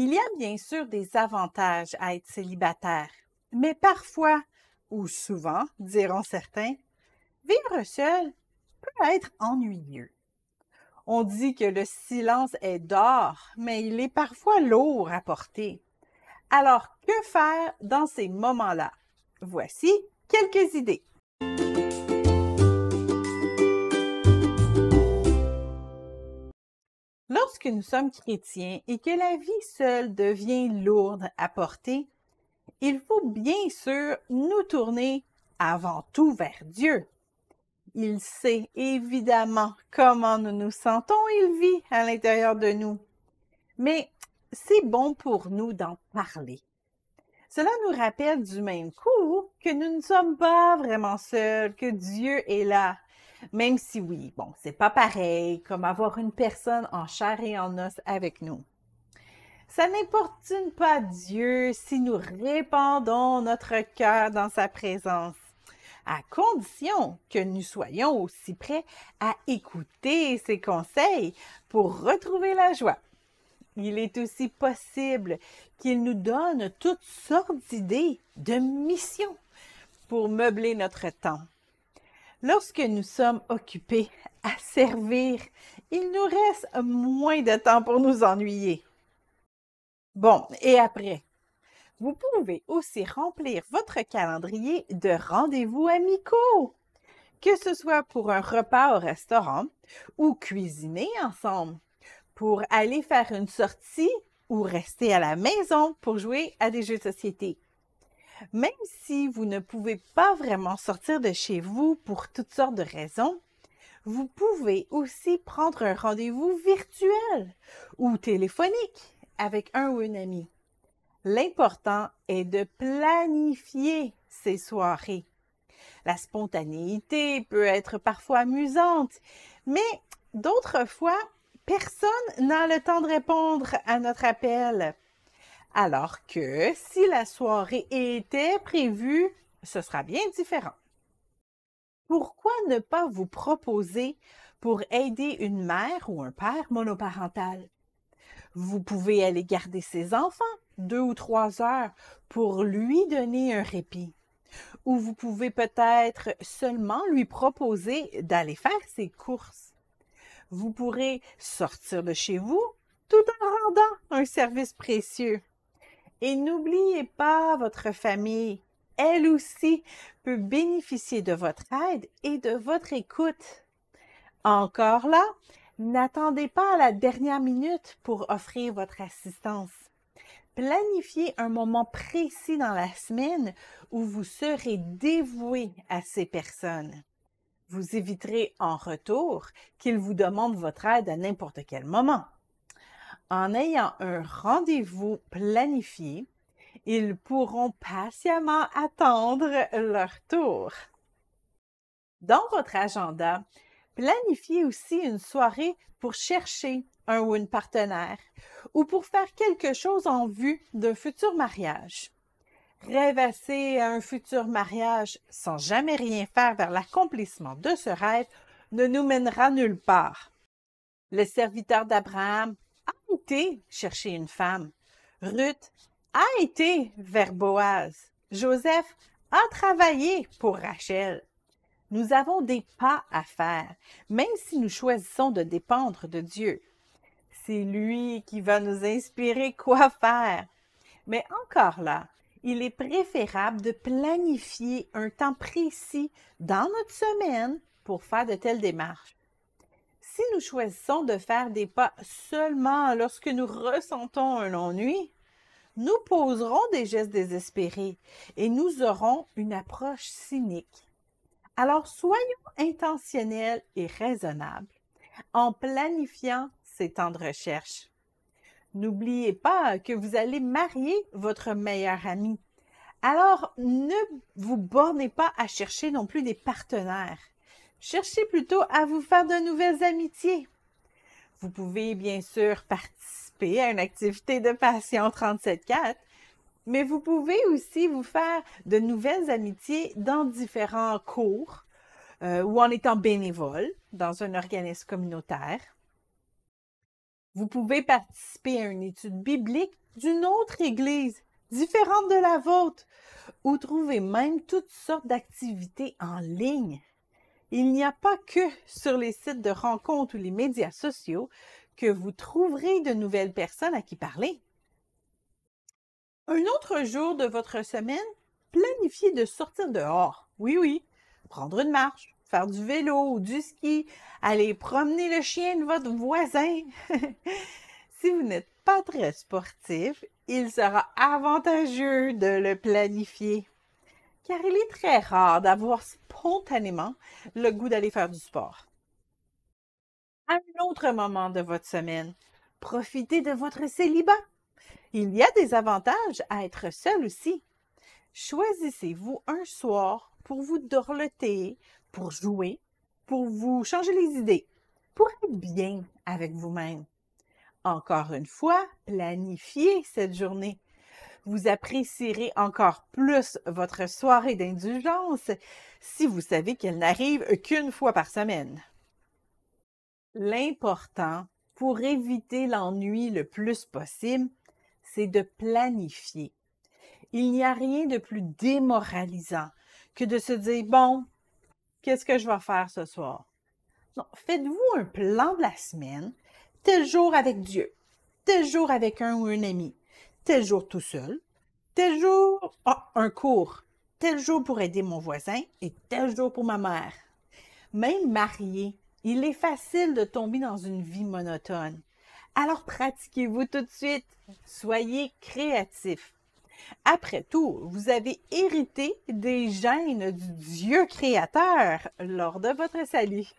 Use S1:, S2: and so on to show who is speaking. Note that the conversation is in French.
S1: Il y a bien sûr des avantages à être célibataire, mais parfois, ou souvent, diront certains, vivre seul peut être ennuyeux. On dit que le silence est d'or, mais il est parfois lourd à porter. Alors, que faire dans ces moments-là? Voici quelques idées. Lorsque nous sommes chrétiens et que la vie seule devient lourde à porter, il faut bien sûr nous tourner avant tout vers Dieu. Il sait évidemment comment nous nous sentons, il vit à l'intérieur de nous. Mais c'est bon pour nous d'en parler. Cela nous rappelle du même coup que nous ne sommes pas vraiment seuls, que Dieu est là, même si oui, bon, c'est pas pareil comme avoir une personne en chair et en os avec nous. Ça n'importune pas Dieu si nous répandons notre cœur dans sa présence, à condition que nous soyons aussi prêts à écouter ses conseils pour retrouver la joie. Il est aussi possible qu'il nous donne toutes sortes d'idées, de missions pour meubler notre temps. Lorsque nous sommes occupés à servir, il nous reste moins de temps pour nous ennuyer. Bon, et après, vous pouvez aussi remplir votre calendrier de rendez-vous amicaux, que ce soit pour un repas au restaurant ou cuisiner ensemble, pour aller faire une sortie ou rester à la maison pour jouer à des jeux de société. Même si vous ne pouvez pas vraiment sortir de chez vous pour toutes sortes de raisons, vous pouvez aussi prendre un rendez-vous virtuel ou téléphonique avec un ou une amie. L'important est de planifier ces soirées. La spontanéité peut être parfois amusante, mais d'autres fois, personne n'a le temps de répondre à notre appel. Alors que si la soirée était prévue, ce sera bien différent. Pourquoi ne pas vous proposer pour aider une mère ou un père monoparental? Vous pouvez aller garder ses enfants deux ou trois heures pour lui donner un répit. Ou vous pouvez peut-être seulement lui proposer d'aller faire ses courses. Vous pourrez sortir de chez vous tout en rendant un service précieux. Et n'oubliez pas votre famille. Elle aussi peut bénéficier de votre aide et de votre écoute. Encore là, n'attendez pas à la dernière minute pour offrir votre assistance. Planifiez un moment précis dans la semaine où vous serez dévoué à ces personnes. Vous éviterez en retour qu'ils vous demandent votre aide à n'importe quel moment. En ayant un rendez-vous planifié, ils pourront patiemment attendre leur tour. Dans votre agenda, planifiez aussi une soirée pour chercher un ou une partenaire ou pour faire quelque chose en vue d'un futur mariage. Rêvasser à un futur mariage sans jamais rien faire vers l'accomplissement de ce rêve ne nous mènera nulle part. Le serviteur d'Abraham chercher une femme. Ruth a été vers Boaz. Joseph a travaillé pour Rachel. Nous avons des pas à faire, même si nous choisissons de dépendre de Dieu. C'est lui qui va nous inspirer quoi faire. Mais encore là, il est préférable de planifier un temps précis dans notre semaine pour faire de telles démarches si nous choisissons de faire des pas seulement lorsque nous ressentons un ennui, nous poserons des gestes désespérés et nous aurons une approche cynique. Alors soyons intentionnels et raisonnables en planifiant ces temps de recherche. N'oubliez pas que vous allez marier votre meilleur ami. Alors ne vous bornez pas à chercher non plus des partenaires. Cherchez plutôt à vous faire de nouvelles amitiés. Vous pouvez bien sûr participer à une activité de passion 37.4, mais vous pouvez aussi vous faire de nouvelles amitiés dans différents cours euh, ou en étant bénévole dans un organisme communautaire. Vous pouvez participer à une étude biblique d'une autre Église, différente de la vôtre, ou trouver même toutes sortes d'activités en ligne. Il n'y a pas que sur les sites de rencontres ou les médias sociaux que vous trouverez de nouvelles personnes à qui parler. Un autre jour de votre semaine, planifiez de sortir dehors. Oui, oui. Prendre une marche, faire du vélo ou du ski, aller promener le chien de votre voisin. si vous n'êtes pas très sportif, il sera avantageux de le planifier. Car il est très rare d'avoir spontanément le goût d'aller faire du sport. À un autre moment de votre semaine, profitez de votre célibat. Il y a des avantages à être seul aussi. Choisissez-vous un soir pour vous dorloter, pour jouer, pour vous changer les idées, pour être bien avec vous-même. Encore une fois, planifiez cette journée. Vous apprécierez encore plus votre soirée d'indulgence si vous savez qu'elle n'arrive qu'une fois par semaine. L'important pour éviter l'ennui le plus possible, c'est de planifier. Il n'y a rien de plus démoralisant que de se dire, bon, qu'est-ce que je vais faire ce soir? Faites-vous un plan de la semaine, tel jour avec Dieu, tel jour avec un ou une amie, tel jour tout seul, tel jour, ah, un cours, tel jour pour aider mon voisin et tel jour pour ma mère. Même marié, il est facile de tomber dans une vie monotone. Alors pratiquez-vous tout de suite. Soyez créatifs. Après tout, vous avez hérité des gènes du Dieu créateur lors de votre salut.